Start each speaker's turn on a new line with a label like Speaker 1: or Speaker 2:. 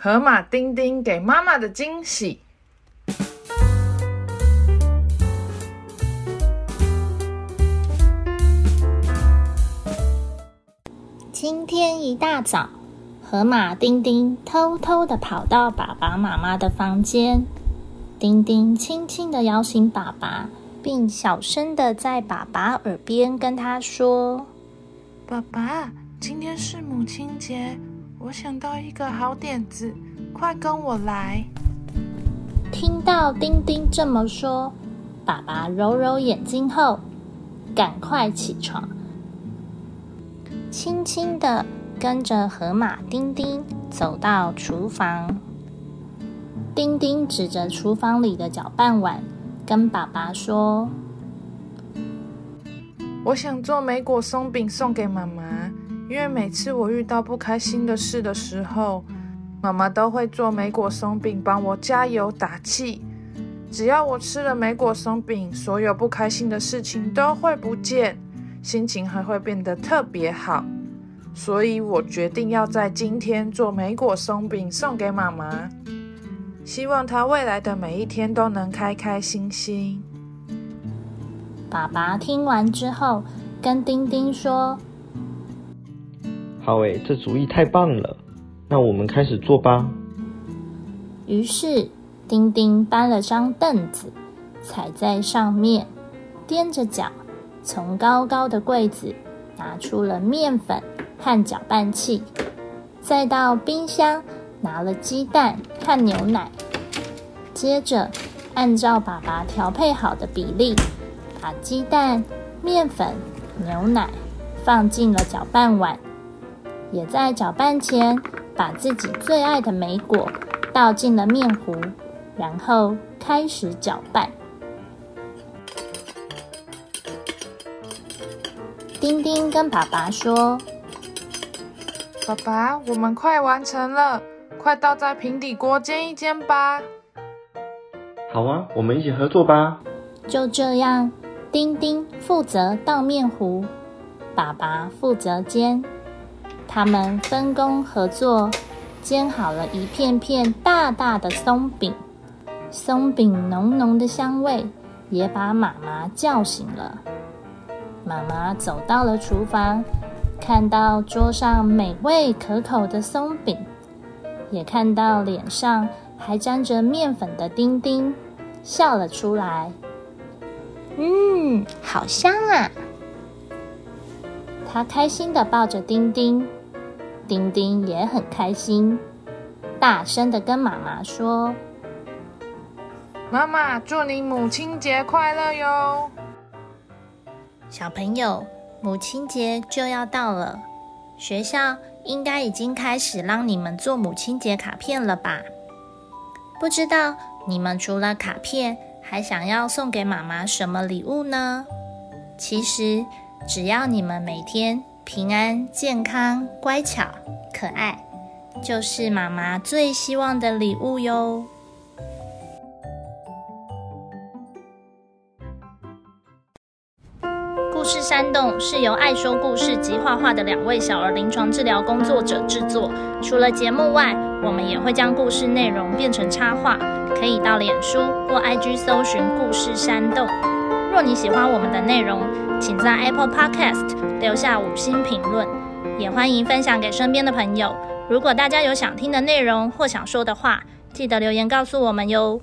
Speaker 1: 河马丁丁给妈妈的惊喜。
Speaker 2: 今天一大早，河马丁丁偷偷的跑到爸爸妈妈的房间。丁丁轻轻的摇醒爸爸，并小声的在爸爸耳边跟他说：“
Speaker 1: 爸爸，今天是母亲节，我想到一个好点子，快跟我来。”
Speaker 2: 听到丁丁这么说，爸爸揉揉眼睛后，赶快起床，轻轻的跟着河马丁丁走到厨房。丁丁指着厨房里的搅拌碗，跟爸爸说：“
Speaker 1: 我想做莓果松饼送给妈妈，因为每次我遇到不开心的事的时候，妈妈都会做莓果松饼帮我加油打气。只要我吃了莓果松饼，所有不开心的事情都会不见，心情还会变得特别好。所以我决定要在今天做莓果松饼送给妈妈。”希望她未来的每一天都能开开心心。
Speaker 2: 爸爸听完之后，跟丁丁说：“
Speaker 3: 好诶，这主意太棒了，那我们开始做吧。”
Speaker 2: 于是，丁丁搬了张凳子，踩在上面，踮着脚，从高高的柜子拿出了面粉和搅拌器，再到冰箱。拿了鸡蛋和牛奶，接着按照爸爸调配好的比例，把鸡蛋、面粉、牛奶放进了搅拌碗，也在搅拌前把自己最爱的莓果倒进了面糊，然后开始搅拌。丁丁跟爸爸说：“
Speaker 1: 爸爸，我们快完成了。”快倒在平底锅煎一煎吧！
Speaker 3: 好啊，我们一起合作吧。
Speaker 2: 就这样，丁丁负责倒面糊，爸爸负责煎，他们分工合作，煎好了一片片大大的松饼。松饼浓浓的香味也把妈妈叫醒了。妈妈走到了厨房，看到桌上美味可口的松饼。也看到脸上还沾着面粉的丁丁笑了出来。嗯，好香啊！她开心的抱着丁丁，丁丁也很开心，大声的跟妈妈说：“
Speaker 1: 妈妈，祝你母亲节快乐哟！”
Speaker 2: 小朋友，母亲节就要到了，学校。应该已经开始让你们做母亲节卡片了吧？不知道你们除了卡片，还想要送给妈妈什么礼物呢？其实只要你们每天平安、健康、乖巧、可爱，就是妈妈最希望的礼物哟。故事山洞是由爱说故事及画画的两位小儿临床治疗工作者制作。除了节目外，我们也会将故事内容变成插画，可以到脸书或 IG 搜寻“故事山洞”。如果你喜欢我们的内容，请在 Apple Podcast 留下五星评论，也欢迎分享给身边的朋友。如果大家有想听的内容或想说的话，记得留言告诉我们哟。